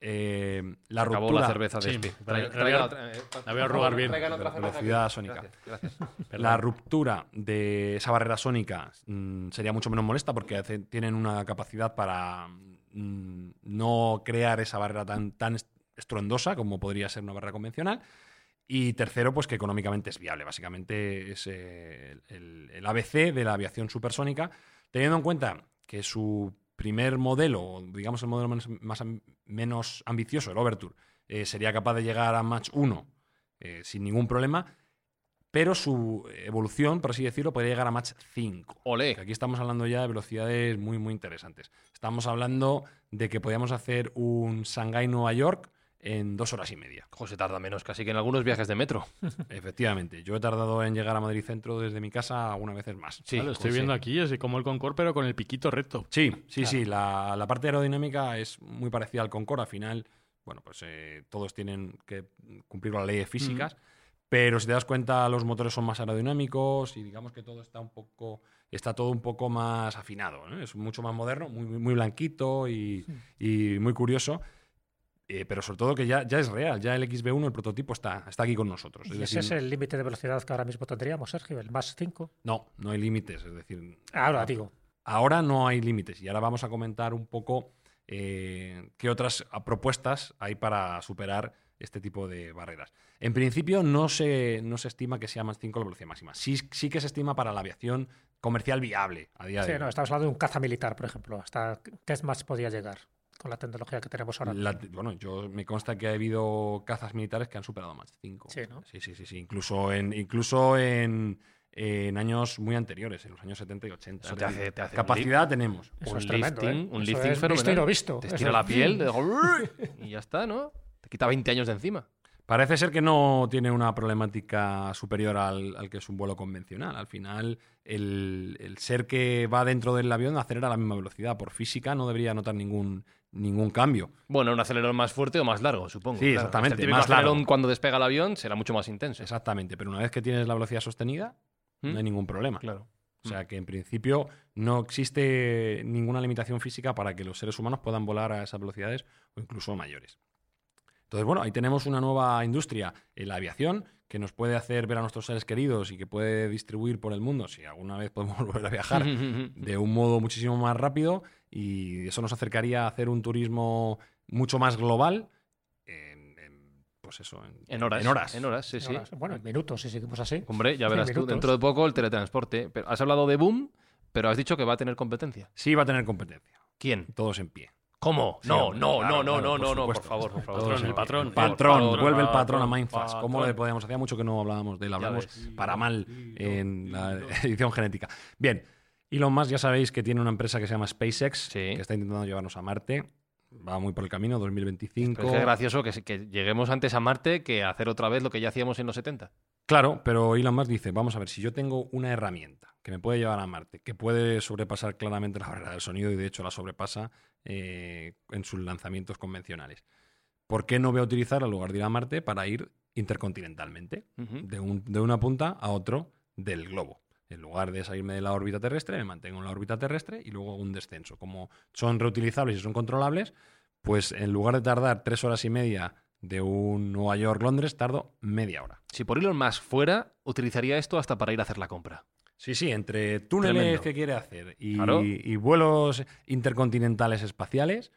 eh, la Acabó ruptura. la cerveza de Sí, Espi. la- Traiga- la traiga voy a- otra, la voy a robar bien. traigan otra cerveza Velocidad aquí. sónica. Gracias, gracias. La ruptura de esa barrera sónica mm, sería mucho menos molesta porque tienen una capacidad para mm, no crear esa barrera tan, tan estruendosa como podría ser una barrera convencional. Y tercero, pues que económicamente es viable. Básicamente es eh, el, el ABC de la aviación supersónica, teniendo en cuenta que su primer modelo, digamos el modelo menos, más, menos ambicioso, el Overture, eh, sería capaz de llegar a Mach 1 eh, sin ningún problema, pero su evolución, por así decirlo, podría llegar a Mach 5. Olé. Aquí estamos hablando ya de velocidades muy, muy interesantes. Estamos hablando de que podíamos hacer un Shanghái-Nueva York en dos horas y media. José tarda menos casi que en algunos viajes de metro. Efectivamente. Yo he tardado en llegar a Madrid Centro desde mi casa algunas veces más. Sí, lo estoy viendo aquí, es como el Concorde, pero con el piquito recto. Sí, sí, sí. La, la parte aerodinámica es muy parecida al Concorde. Al final, bueno, pues eh, todos tienen que cumplir las leyes físicas. Pero si te das cuenta, los motores son más aerodinámicos y digamos que todo está un poco, está todo un poco más afinado. ¿no? Es mucho más moderno, muy, muy- blanquito y, y muy curioso. Eh, pero sobre todo que ya, ya es real, ya el XB1, el prototipo, está, está aquí con nosotros. Es Y decir, ese es el límite de velocidad que ahora mismo tendríamos, Sergio, el más 5. no, no hay límites. Es decir, Ahora digo. Ahora no hay límites y ahora vamos a comentar un poco eh, qué otras propuestas hay para superar este tipo de barreras. En principio no se, no se estima que sea más 5 la velocidad máxima. Sí, sí que se estima para la aviación comercial viable a día Sí, de no, hoy. estamos hablando de un caza militar, por ejemplo. ¿Hasta qué más podía llegar con la tecnología que tenemos ahora? La- bueno, yo me consta que ha habido cazas militares que han superado más 5. Sí, ¿no? Sí, sí, sí, sí. Incluso en, incluso en, en años muy anteriores, en los años 70 y 80. Eso Es te hace- te hace un Capacidad tenemos. Eso un es tremendo, lifting, ¿eh? un Eso lifting es fenomenal. visto y no visto. Te estira es- la piel de- y ya está, ¿no? Te quita 20 años de encima. Parece ser que no tiene una problemática superior al, al que es un vuelo convencional. Al final, el, el ser que va dentro del avión acelera a la misma velocidad. Por física no debería notar ningún, ningún cambio. Bueno, un acelerón más fuerte o más largo, supongo. Sí, exactamente, El típico más largo. acelerón cuando despega el avión será mucho más intenso. Exactamente, pero una vez que tienes la velocidad sostenida, ¿Mm? no hay ningún problema. Claro. O sea que en principio no existe ninguna limitación física para que los seres humanos puedan volar a esas velocidades o incluso mayores. Entonces, bueno, ahí tenemos una nueva industria en la aviación que nos puede hacer ver a nuestros seres queridos y que puede distribuir por el mundo, si alguna vez podemos volver a viajar, de un modo muchísimo más rápido y eso nos acercaría a hacer un turismo mucho más global en, en, pues eso, en, En horas. En horas. En horas, sí, sí. Ahora, Bueno, en minutos, si seguimos así. Hombre, ya verás tú, dentro de poco el teletransporte. Pero has hablado de boom, pero has dicho que va a tener competencia. Sí va a tener competencia. ¿Quién? Todos en pie. ¿Cómo? No, no, no, no, no, no, no, por favor, por favor. Todos el patrón. Patrón, Patrón, vuelve el patrón patrón, a Mindfast. ¿Cómo patrón. le podíamos? Hacía mucho que no hablábamos de él. Hablamos para mal en la edición genética. Bien, Elon Musk ya sabéis que tiene una empresa que se llama SpaceX, que está intentando llevarnos a Marte. Va muy por el camino, 2025. Pero es que es gracioso que, que lleguemos antes a Marte que hacer otra vez lo que ya hacíamos en los 70. Claro, pero Elon Musk dice, vamos a ver, si yo tengo una herramienta que me puede llevar a Marte, que puede sobrepasar claramente la barrera del sonido y de hecho la sobrepasa eh, en sus lanzamientos convencionales, ¿por qué no voy a utilizar en lugar de ir a Marte para ir intercontinentalmente, de, un- de una punta a otro del globo? En lugar de salirme de la órbita terrestre, me mantengo en la órbita terrestre y luego hago un descenso. Como son reutilizables y son controlables, pues en lugar de tardar tres horas y media de un Nueva York-Londres, tardo media hora. Si por Elon Musk fuera, utilizaría esto hasta para ir a hacer la compra. Sí, sí, entre túneles Tremendo. que quiere hacer y, Claro. y vuelos intercontinentales espaciales,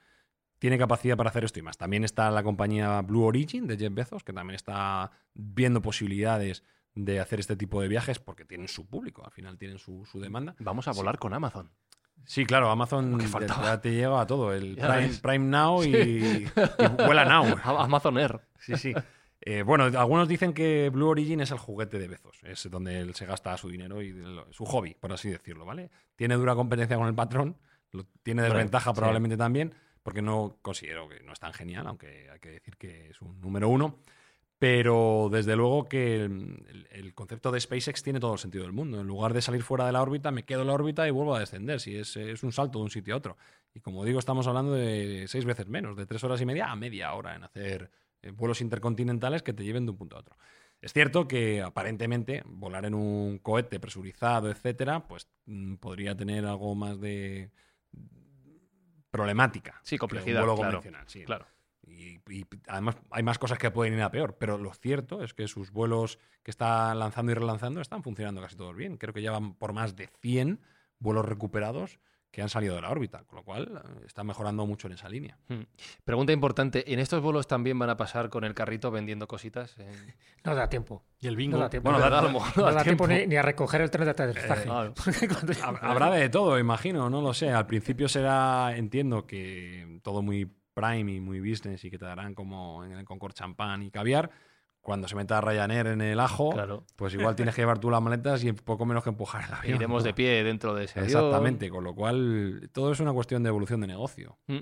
tiene capacidad para hacer esto y más. También está la compañía Blue Origin de Jeff Bezos, que también está viendo posibilidades de hacer este tipo de viajes porque tienen su público, al final tienen su, su demanda. Vamos a volar con Amazon. Sí, claro, Amazon ya te llega a todo, el Prime. Prime Now y, y vuela Now. Amazon Air. Sí, sí. Eh, bueno, algunos dicen que Blue Origin es el juguete de Bezos, es donde él se gasta su dinero y lo- su hobby, por así decirlo, ¿vale? Tiene dura competencia con el patrón, lo- tiene desventaja probablemente también, porque no considero que no es tan genial, aunque hay que decir que es un número uno. Pero desde luego que el, el concepto de SpaceX tiene todo el sentido del mundo. En lugar de salir fuera de la órbita, me quedo en la órbita y vuelvo a descender. Si es, es un salto de un sitio a otro. Y como digo, estamos hablando de seis veces menos, de tres horas y media a media hora en hacer vuelos intercontinentales que te lleven de un punto a otro. Es cierto que aparentemente volar en un cohete presurizado, etcétera, pues mm, podría tener algo más de problemática. Sí, complejidad, Un vuelo claro, convencional, sí. Claro. Y, y además hay más cosas que pueden ir a peor, pero lo cierto es que sus vuelos que está lanzando y relanzando están funcionando casi todos bien. Creo que ya van por más de 100 vuelos recuperados que han salido de la órbita, con lo cual eh, está mejorando mucho en esa línea. Hmm. Pregunta importante, ¿en estos vuelos también van a pasar con el carrito vendiendo cositas? Eh, No da tiempo. Y el bingo. No da tiempo. Bueno, no da- a lo mejor no no da da tiempo tiempo. ni, ni a recoger el tren de aterrizaje. cuando- Hab- Habrá de todo, imagino, no lo sé. Al principio será, entiendo que todo muy prime y muy business y que te darán como en el Concord champán y caviar. Cuando se meta Ryanair en el ajo, Claro. pues igual tienes que llevar tú las maletas y poco menos que empujar el avión. Iremos ¿no? de pie dentro de ese avión. Exactamente, con lo cual todo es una cuestión de evolución de negocio. Mm.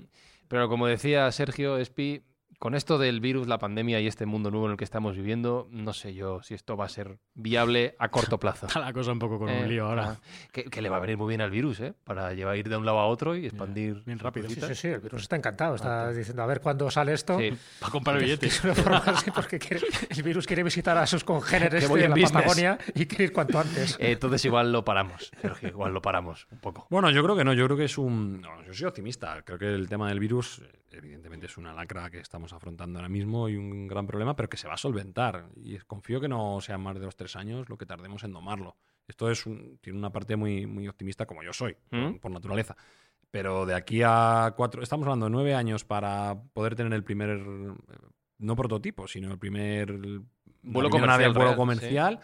Pero como decía Sergio Espi, con esto del virus, la pandemia y este mundo nuevo en el que estamos viviendo, no sé yo si esto va a ser viable a corto plazo. Está la cosa un poco con Eh, un lío ahora. ah, que, que le va a venir muy bien al virus, ¿eh? Para llevar ir de un lado a otro y expandir. Bien rápido. Sí, sí, sí, el virus está encantado. Está diciendo, a ver cuándo sale esto. Sí. Para comprar billetes. Porque quiere- el virus quiere visitar a sus congéneres Que voy de en la business. Patagonia y quiere ir cuanto antes. Eh, entonces igual lo paramos, Sergio, igual lo paramos un poco. Bueno, yo creo que no, yo creo que es un... no, yo soy optimista, creo que el tema del virus eh, evidentemente es una lacra que estamos afrontando ahora mismo y un gran problema, pero que se va a solventar. Y confío que no sean más de los tres años lo que tardemos en domarlo. Esto es un- tiene una parte muy, muy optimista como yo soy, por- ¿Mm? por, naturaleza. Pero de aquí a cuatro, estamos hablando de nueve años para poder tener el primer, eh, no prototipo, sino el primer Vuelo comercial vuelo real, comercial.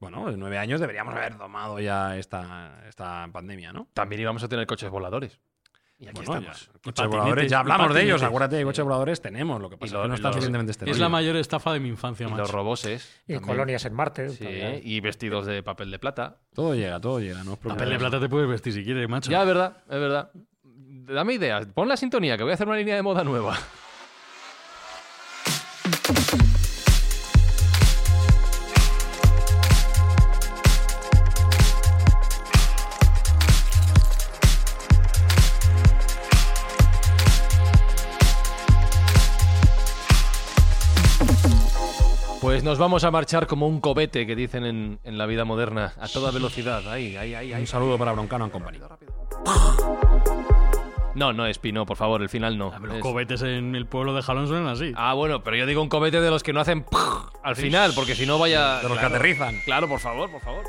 Bueno, en nueve años deberíamos haber domado ya esta, esta pandemia, ¿no? También íbamos a tener coches voladores. Y aquí Bueno, estamos. ya, coches voladores, ya hablamos de ellos, acuérdate, de coches voladores tenemos, lo que pasa lo- es que no los- suficientemente Es esteroides. la mayor estafa de mi infancia, Y macho. los roboses. Y también. colonias en Marte. Sí, todavía. y vestidos de papel de plata. Todo llega, todo llega, no Papel de plata te puedes vestir si quieres, macho. Ya, es verdad, es verdad. Dame ideas. Pon la sintonía, que voy a hacer una línea de moda nueva. Nos vamos a marchar como un cobete que dicen en, en la vida moderna, a toda velocidad. Ahí, ahí, ahí. Un saludo para Broncano and Company. No, no es Pino, por favor, el final no. Los Es- cohetes en el pueblo de Jalón suenan así. Ah, bueno, pero yo digo un cobete de los que no hacen al final, porque si no vaya. De los que aterrizan. Claro, por favor, por favor.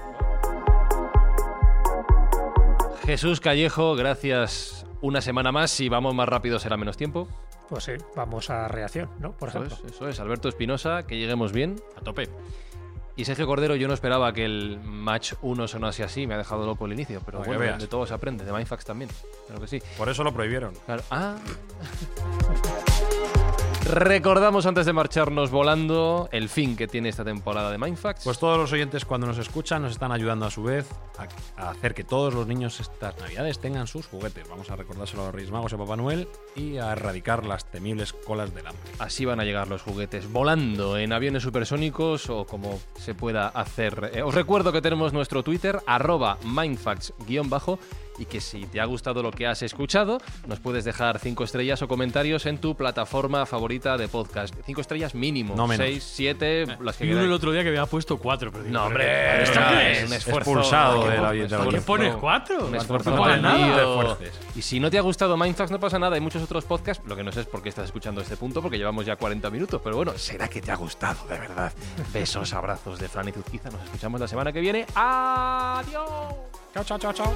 Jesús Callejo, gracias una semana más. Si vamos más rápido será menos tiempo. Pues sí, vamos a reacción, ¿no? Por Eso ejemplo. es, eso es. Alberto Espinosa, que lleguemos bien. A tope. Y Sergio Cordero, yo no esperaba que el match 1 sonase así, me ha dejado loco el inicio, pero bueno, de todo se aprende, de Mindfax también, claro que sí. Por eso lo prohibieron. Claro. Ah. Recordamos antes de marcharnos volando el fin que tiene esta temporada de Mindfax. Pues todos los oyentes cuando nos escuchan nos están ayudando a su vez a, a hacer que todos los niños estas navidades tengan sus juguetes. Vamos a recordárselo a los Reyes Magos y a Papá Noel y a erradicar las temibles colas del hambre. Así van a llegar los juguetes, volando en aviones supersónicos o como se pueda hacer. Eh, os recuerdo que tenemos nuestro Twitter, arroba mindfacts-bajo, y que si te ha gustado lo que has escuchado, nos puedes dejar cinco estrellas o comentarios en tu plataforma favorita de podcast. Cinco estrellas mínimo, No menos. seis, siete, las que Y uno queráis. el otro día que había puesto cuatro. Pero digo, No, hombre, ¿pero ¿esto no, qué es un esfuerzo. Expulsado un de la- ¿Por qué pones cuatro? Un esfuerzo No añadido. nada. Y si no te ha gustado Mindfax, no pasa nada. Hay muchos otros podcasts. Lo que no sé es por qué estás escuchando este punto, porque llevamos ya 40 minutos. Pero bueno, será que te ha gustado, de verdad. Besos, abrazos de Fran y Zuzquiza. Nos escuchamos la semana que viene. ¡Adiós! Chao, chao, chao, chao.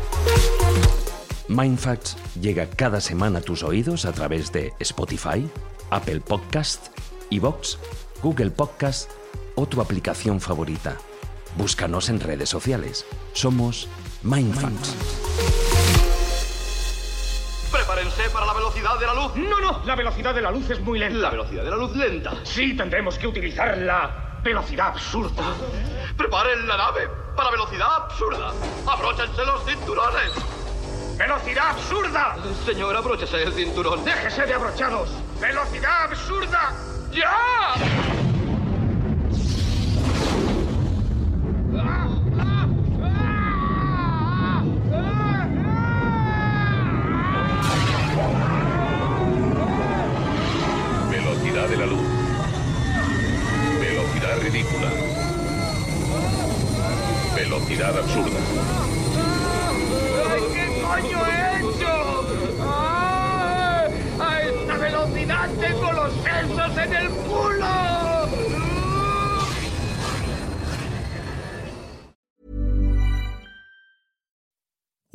Mindfacts llega cada semana a tus oídos a través de Spotify, Apple Podcast, Evox, Google Podcast o tu aplicación favorita. Búscanos en redes sociales. Somos Mindfacts. Prepárense para la velocidad de la luz. No, no, la velocidad de la luz es muy lenta. La velocidad de la luz lenta. Sí, tendremos que utilizar la velocidad absurda. Preparen la nave para velocidad absurda. Abróchense los cinturones. ¡Velocidad absurda! Señor, abróchese el cinturón. ¡Déjese de abrochados! ¡Velocidad absurda! ¡Ya!